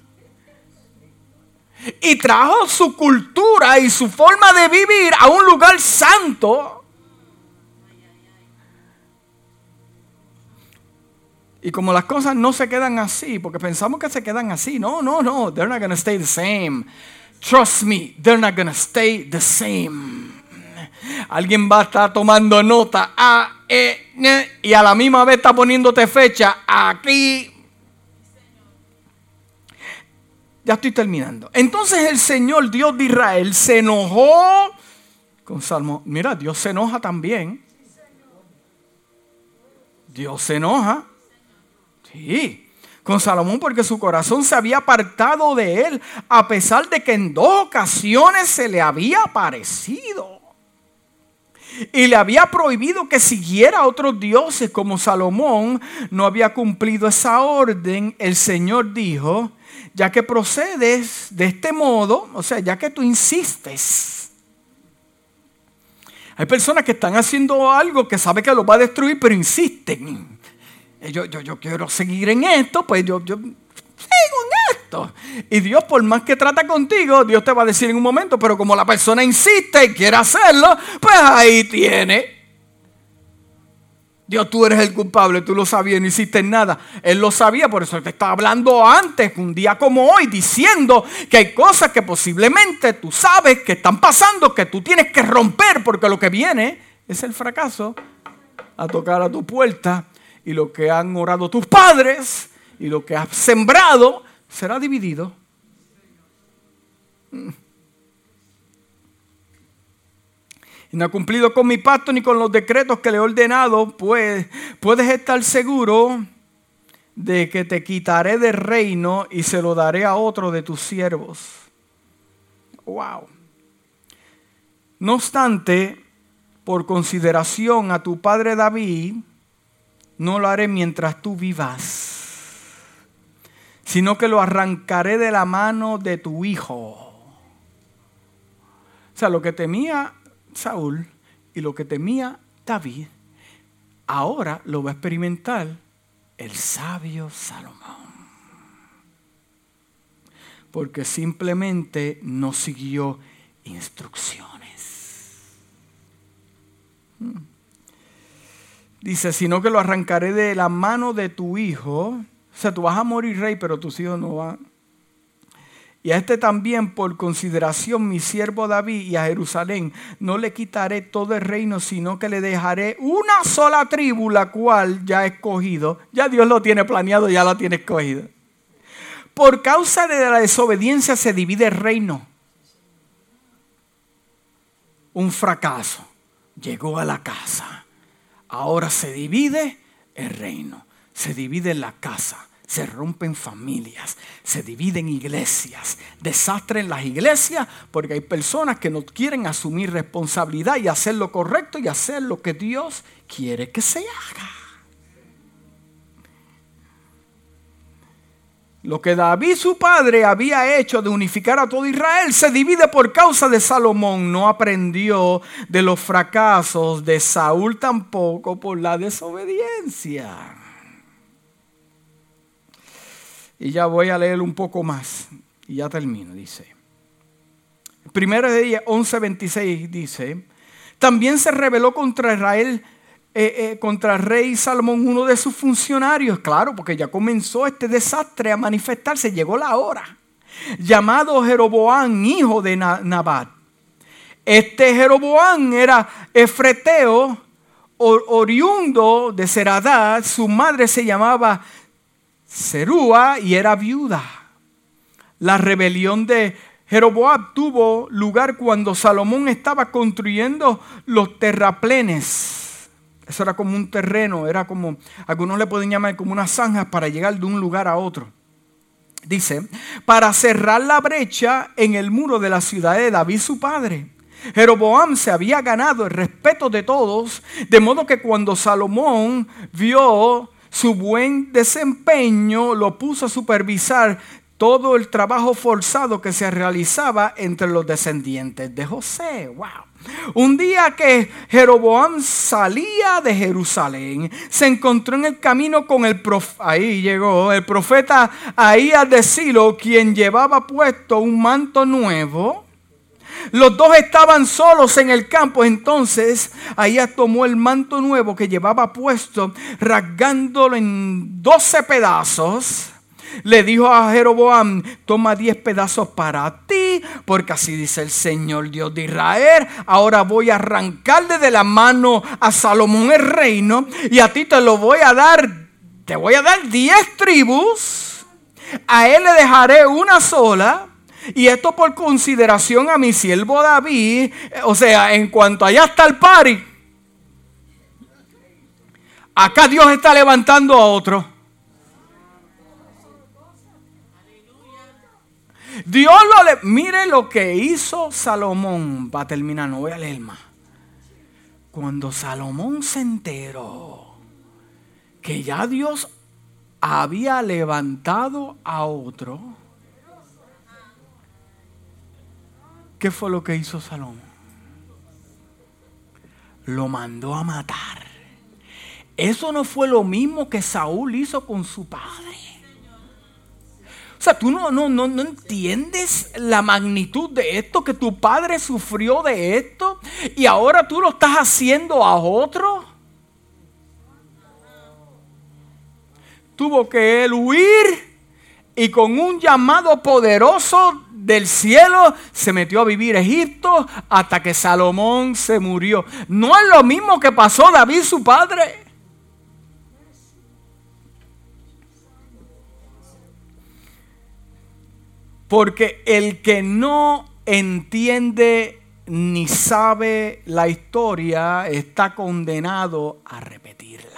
Speaker 1: y trajo su cultura y su forma de vivir a un lugar santo. Y como las cosas no se quedan así, porque pensamos que se quedan así, no, no, no, they're not to stay the same. Trust me, they're not gonna stay the same. Alguien va a estar tomando nota a, e, y a la misma vez está poniéndote fecha aquí. Ya estoy terminando. Entonces el Señor Dios de Israel se enojó con Salmo. Mira, Dios se enoja también. Dios se enoja. Sí con Salomón porque su corazón se había apartado de él, a pesar de que en dos ocasiones se le había aparecido. Y le había prohibido que siguiera a otros dioses como Salomón no había cumplido esa orden. El Señor dijo, ya que procedes de este modo, o sea, ya que tú insistes. Hay personas que están haciendo algo que sabe que lo va a destruir, pero insisten. Eh, yo, yo, quiero seguir en esto, pues yo, yo Y Dios, por más que trata contigo, Dios te va a decir en un momento, pero como la persona insiste y quiere hacerlo, pues ahí tiene. Dios, tú eres el culpable, tú lo sabías, no hiciste nada. Él lo sabía, por eso te estaba hablando antes, un día como hoy, diciendo que hay cosas que posiblemente tú sabes que están pasando, que tú tienes que romper, porque lo que viene es el fracaso a tocar a tu puerta y lo que han orado tus padres y lo que has sembrado será dividido. Y no ha cumplido con mi pacto ni con los decretos que le he ordenado, pues puedes estar seguro de que te quitaré del reino y se lo daré a otro de tus siervos. Wow. No obstante, por consideración a tu padre David, no lo haré mientras tú vivas, sino que lo arrancaré de la mano de tu hijo. O sea, lo que temía Saúl y lo que temía David, ahora lo va a experimentar el sabio Salomón. Porque simplemente no siguió instrucciones. Hmm. Dice, sino que lo arrancaré de la mano de tu hijo. O sea, tú vas a morir rey, pero tus hijos no van. Y a este también, por consideración, mi siervo David y a Jerusalén, no le quitaré todo el reino, sino que le dejaré una sola tribu, la cual ya he escogido. Ya Dios lo tiene planeado, ya la tiene escogido. Por causa de la desobediencia se divide el reino. Un fracaso. Llegó a la casa Ahora se divide el reino, se divide la casa, se rompen familias, se dividen iglesias, desastre en las iglesias porque hay personas que no quieren asumir responsabilidad y hacer lo correcto y hacer lo que Dios quiere que se haga. Lo que David su padre había hecho de unificar a todo Israel se divide por causa de Salomón. No aprendió de los fracasos de Saúl tampoco por la desobediencia. Y ya voy a leer un poco más. Y ya termino, dice. Primero de 11:26 dice, también se rebeló contra Israel eh, eh, contra el rey Salomón uno de sus funcionarios, claro, porque ya comenzó este desastre a manifestarse, llegó la hora, llamado Jeroboán, hijo de Nabat. Este Jeroboán era efreteo, oriundo de Seradad, su madre se llamaba Serúa y era viuda. La rebelión de Jeroboam tuvo lugar cuando Salomón estaba construyendo los terraplenes. Eso era como un terreno, era como, algunos le pueden llamar como unas zanjas para llegar de un lugar a otro. Dice, para cerrar la brecha en el muro de la ciudad de David su padre. Jeroboam se había ganado el respeto de todos, de modo que cuando Salomón vio su buen desempeño, lo puso a supervisar todo el trabajo forzado que se realizaba entre los descendientes de José. Wow. Un día que Jeroboam salía de Jerusalén, se encontró en el camino con el profeta, ahí llegó el profeta Ahías de Silo, quien llevaba puesto un manto nuevo. Los dos estaban solos en el campo, entonces Ahías tomó el manto nuevo que llevaba puesto, rasgándolo en doce pedazos le dijo a Jeroboam, toma diez pedazos para ti, porque así dice el Señor Dios de Israel. Ahora voy a arrancarle de la mano a Salomón el reino y a ti te lo voy a dar, te voy a dar diez tribus, a él le dejaré una sola. Y esto por consideración a mi siervo David, o sea, en cuanto allá está el pari, acá Dios está levantando a otro. Dios lo le... Mire lo que hizo Salomón. Va a terminar, no voy a leer más. Cuando Salomón se enteró que ya Dios había levantado a otro, ¿qué fue lo que hizo Salomón? Lo mandó a matar. Eso no fue lo mismo que Saúl hizo con su padre. O sea, tú no, no, no, no entiendes la magnitud de esto, que tu padre sufrió de esto y ahora tú lo estás haciendo a otro. Tuvo que él huir y con un llamado poderoso del cielo se metió a vivir Egipto hasta que Salomón se murió. No es lo mismo que pasó David su padre. Porque el que no entiende ni sabe la historia está condenado a repetirla.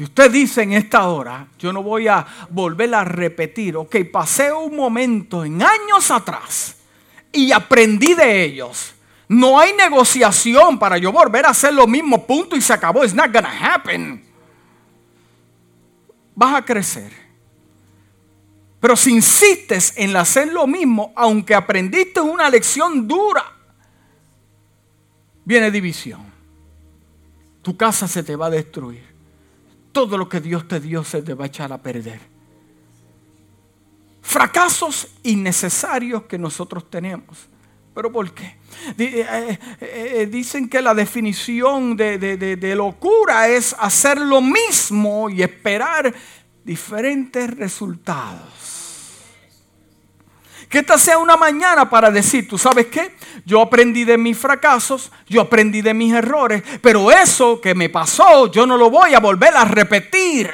Speaker 1: Si usted dice en esta hora, yo no voy a volver a repetir, ok, pasé un momento en años atrás y aprendí de ellos. No hay negociación para yo volver a hacer lo mismo, punto y se acabó. It's not gonna happen. Vas a crecer pero si insistes en hacer lo mismo, aunque aprendiste una lección dura, viene división. Tu casa se te va a destruir. Todo lo que Dios te dio se te va a echar a perder. Fracasos innecesarios que nosotros tenemos. ¿Pero por qué? Eh, eh, eh, dicen que la definición de, de locura es hacer lo mismo y esperar diferentes resultados. Que esta sea una mañana para decir, ¿tú sabes qué? Yo aprendí de mis fracasos, yo aprendí de mis errores, pero eso que me pasó, yo no lo voy a volver a repetir.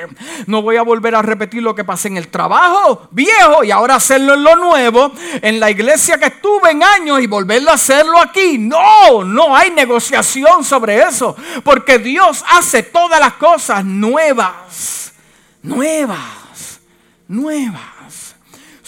Speaker 1: No voy a volver a repetir lo que pasé en el trabajo viejo y ahora hacerlo en lo nuevo, en la iglesia que estuve en años y volverlo a hacerlo aquí. No, no hay negociación sobre eso, porque Dios hace todas las cosas nuevas, nuevas, nuevas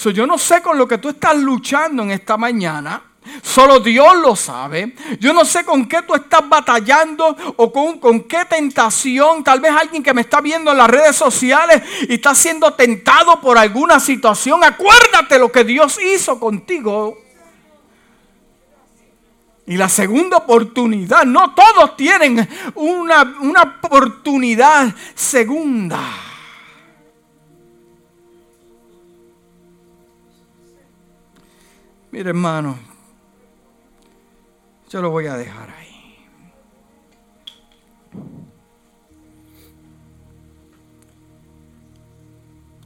Speaker 1: yo no sé con lo que tú estás luchando en esta mañana. Solo Dios lo sabe. Yo no sé con qué tú estás batallando o con, con, qué tentación. Tal vez alguien que me está viendo en las redes sociales y está siendo tentado por alguna situación. Acuérdate lo que Dios hizo contigo. Y la segunda oportunidad. No todos tienen una, una oportunidad segunda. Mire, hermano, yo lo voy a dejar ahí.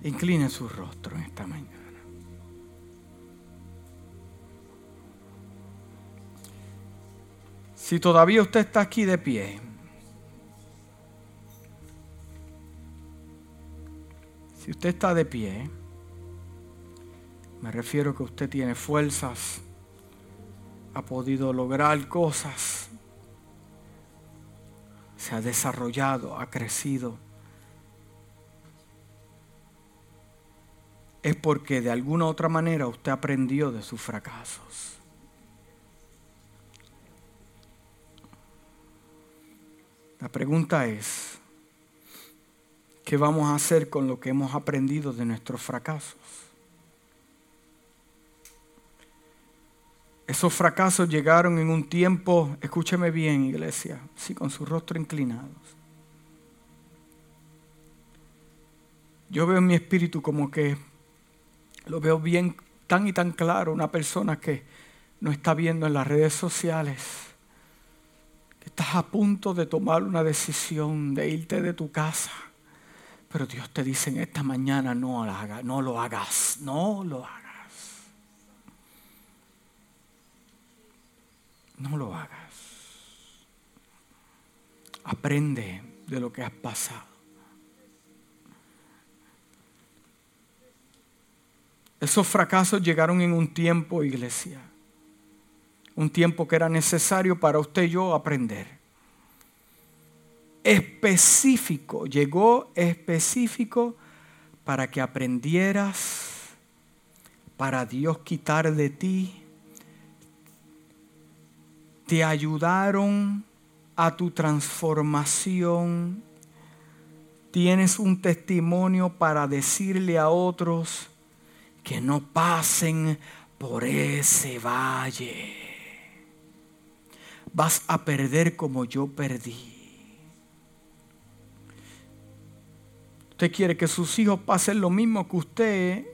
Speaker 1: Incline su rostro en esta mañana. Si todavía usted está aquí de pie, si usted está de pie, me refiero que usted tiene fuerzas, ha podido lograr cosas, se ha desarrollado, ha crecido. Es porque de alguna otra manera usted aprendió de sus fracasos. La pregunta es, ¿qué vamos a hacer con lo que hemos aprendido de nuestros fracasos? Esos fracasos llegaron en un tiempo, escúcheme bien iglesia, sí, con su rostro inclinados. Yo veo en mi espíritu como que lo veo bien tan y tan claro, una persona que no está viendo en las redes sociales, que estás a punto de tomar una decisión de irte de tu casa, pero Dios te dice en esta mañana no no lo hagas, no lo hagas. No lo hagas. Aprende de lo que has pasado. Esos fracasos llegaron en un tiempo, iglesia. Un tiempo que era necesario para usted y yo aprender. Específico, llegó específico para que aprendieras, para Dios quitar de ti te ayudaron a tu transformación. Tienes un testimonio para decirle a otros que no pasen por ese valle. Vas a perder como yo perdí. Usted quiere que sus hijos pasen lo mismo que usted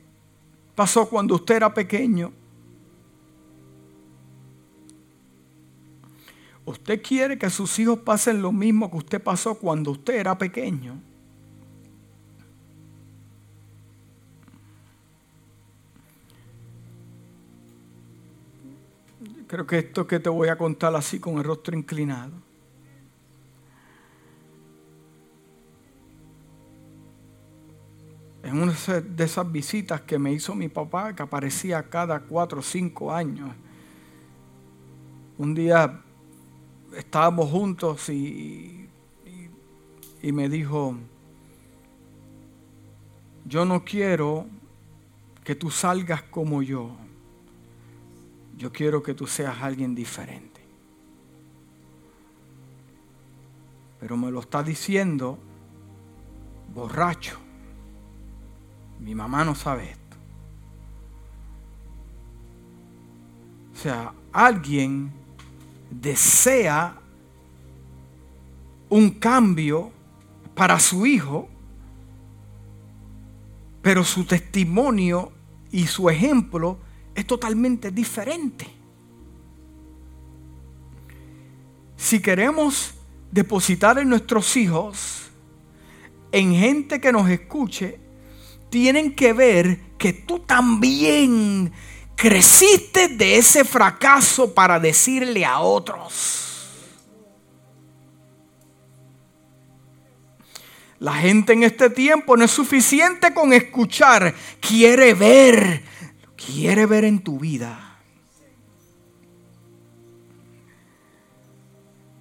Speaker 1: pasó cuando usted era pequeño. Usted quiere que sus hijos pasen lo mismo que usted pasó cuando usted era pequeño. Creo que esto que te voy a contar así con el rostro inclinado. En una de esas visitas que me hizo mi papá, que aparecía cada cuatro o cinco años, un día estábamos juntos y, y, me dijo, yo no quiero que tú salgas como yo, yo quiero que tú seas alguien diferente. Pero me lo está diciendo borracho. Mi mamá no sabe esto. O sea, alguien desea un cambio para su hijo, pero su testimonio y su ejemplo es totalmente diferente. Si queremos depositar en nuestros hijos, en gente que nos escuche, tienen que ver que tú también Creciste de ese fracaso para decirle a otros. La gente en este tiempo no es suficiente con escuchar, quiere ver, quiere ver en tu vida.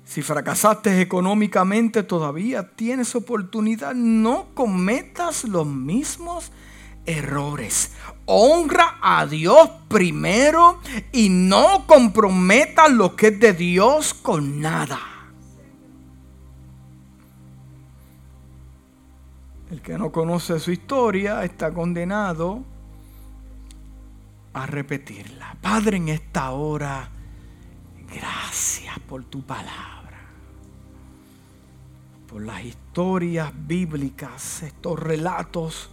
Speaker 1: Si fracasaste económicamente todavía tienes oportunidad, no cometas los mismos errores. Honra a Dios primero y no comprometa lo que es de Dios con nada. El que no conoce su historia está condenado a repetirla. Padre, en esta hora, gracias por tu palabra por las historias bíblicas, estos relatos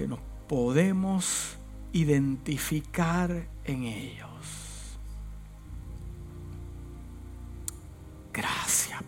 Speaker 1: que nos podemos identificar en ellos. Gracias